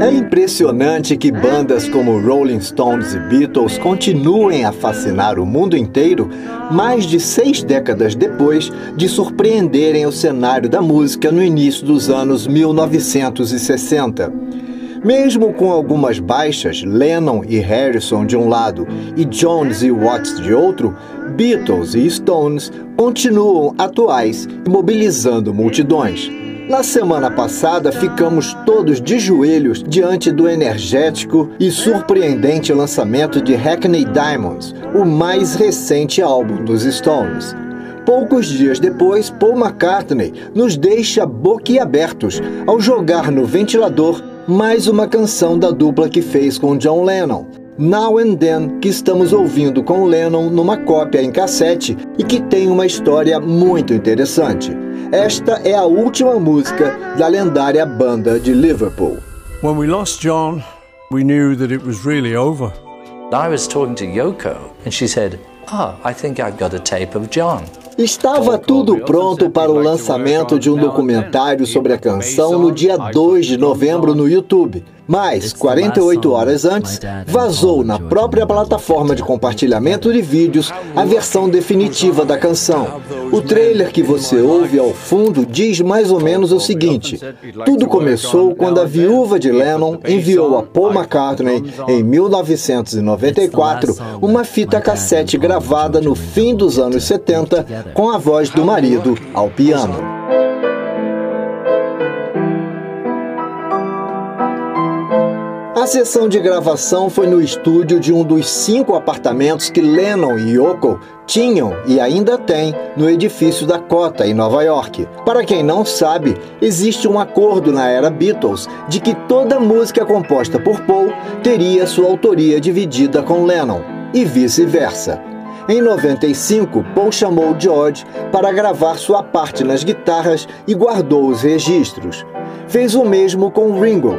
É impressionante que bandas como Rolling Stones e Beatles continuem a fascinar o mundo inteiro mais de seis décadas depois de surpreenderem o cenário da música no início dos anos 1960. Mesmo com algumas baixas, Lennon e Harrison de um lado e Jones e Watts de outro, Beatles e Stones continuam atuais e mobilizando multidões. Na semana passada, ficamos todos de joelhos diante do energético e surpreendente lançamento de Hackney Diamonds, o mais recente álbum dos Stones. Poucos dias depois, Paul McCartney nos deixa boquiabertos ao jogar no ventilador mais uma canção da dupla que fez com John Lennon. Now and Then, que estamos ouvindo com Lennon numa cópia em cassete e que tem uma história muito interessante. Esta é a última música da lendária banda de Liverpool. When we lost John, we knew that it was really over. I was talking to Yoko and she said, "Ah, oh, I think I've got a tape of John." Estava tudo pronto para o lançamento de um documentário sobre a canção no dia 2 de novembro no YouTube. Mas, 48 horas antes, vazou na própria plataforma de compartilhamento de vídeos a versão definitiva da canção. O trailer que você ouve ao fundo diz mais ou menos o seguinte: tudo começou quando a viúva de Lennon enviou a Paul McCartney, em 1994, uma fita cassete gravada no fim dos anos 70 com a voz do marido ao piano. A sessão de gravação foi no estúdio de um dos cinco apartamentos que Lennon e Yoko tinham e ainda têm no edifício da Cota, em Nova York. Para quem não sabe, existe um acordo na era Beatles de que toda música composta por Paul teria sua autoria dividida com Lennon, e vice-versa. Em 95, Paul chamou George para gravar sua parte nas guitarras e guardou os registros. Fez o mesmo com Ringo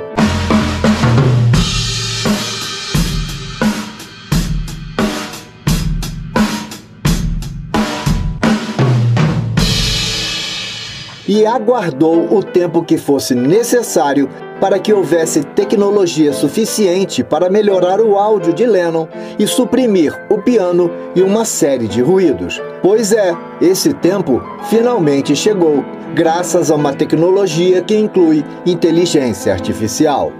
e aguardou o tempo que fosse necessário para que houvesse tecnologia suficiente para melhorar o áudio de Lennon e suprimir o piano e uma série de ruídos. Pois é, esse tempo finalmente chegou, graças a uma tecnologia que inclui inteligência artificial.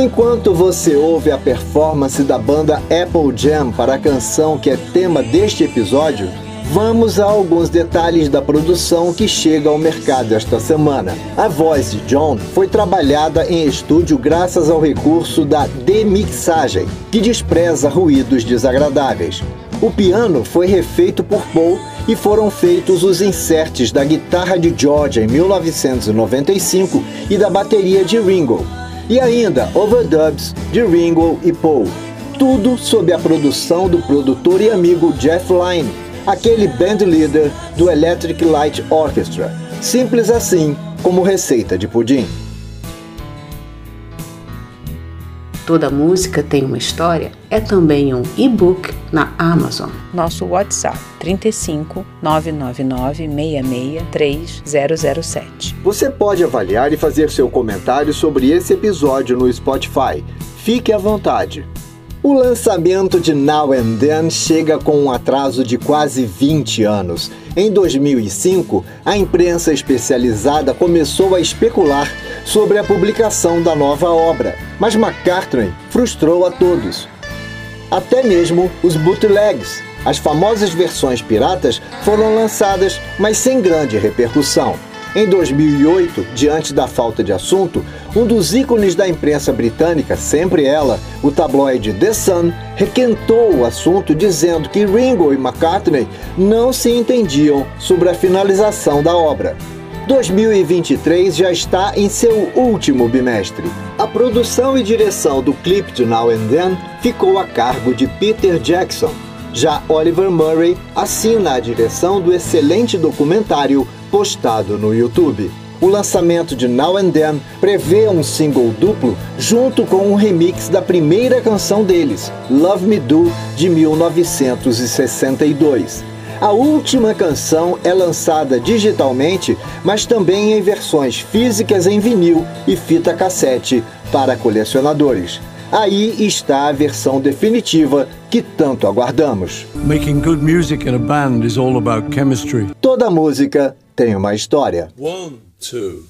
Enquanto você ouve a performance da banda Apple Jam para a canção que é tema deste episódio, vamos a alguns detalhes da produção que chega ao mercado esta semana. A voz de John foi trabalhada em estúdio graças ao recurso da demixagem, que despreza ruídos desagradáveis. O piano foi refeito por Paul e foram feitos os inserts da guitarra de George em 1995 e da bateria de Ringo. E ainda overdubs de Ringo e Paul. Tudo sob a produção do produtor e amigo Jeff Lynne, aquele band leader do Electric Light Orchestra. Simples assim como receita de pudim. Toda música tem uma história é também um e-book na Amazon. Nosso WhatsApp 35 999 66 3007. Você pode avaliar e fazer seu comentário sobre esse episódio no Spotify. Fique à vontade. O lançamento de Now and Then chega com um atraso de quase 20 anos. Em 2005, a imprensa especializada começou a especular sobre a publicação da nova obra, mas McCartney frustrou a todos. Até mesmo os bootlegs, as famosas versões piratas, foram lançadas, mas sem grande repercussão. Em 2008, diante da falta de assunto, um dos ícones da imprensa britânica, sempre ela, o tabloide The Sun, requentou o assunto dizendo que Ringo e McCartney não se entendiam sobre a finalização da obra. 2023 já está em seu último bimestre. A produção e direção do clipe de Now and Then ficou a cargo de Peter Jackson. Já Oliver Murray assina a direção do excelente documentário postado no YouTube. O lançamento de Now and Then prevê um single duplo junto com um remix da primeira canção deles, Love Me Do, de 1962. A última canção é lançada digitalmente, mas também em versões físicas em vinil e fita cassete para colecionadores. Aí está a versão definitiva que tanto aguardamos. Making good music in a band is all about chemistry. Toda música tem uma história. One, two.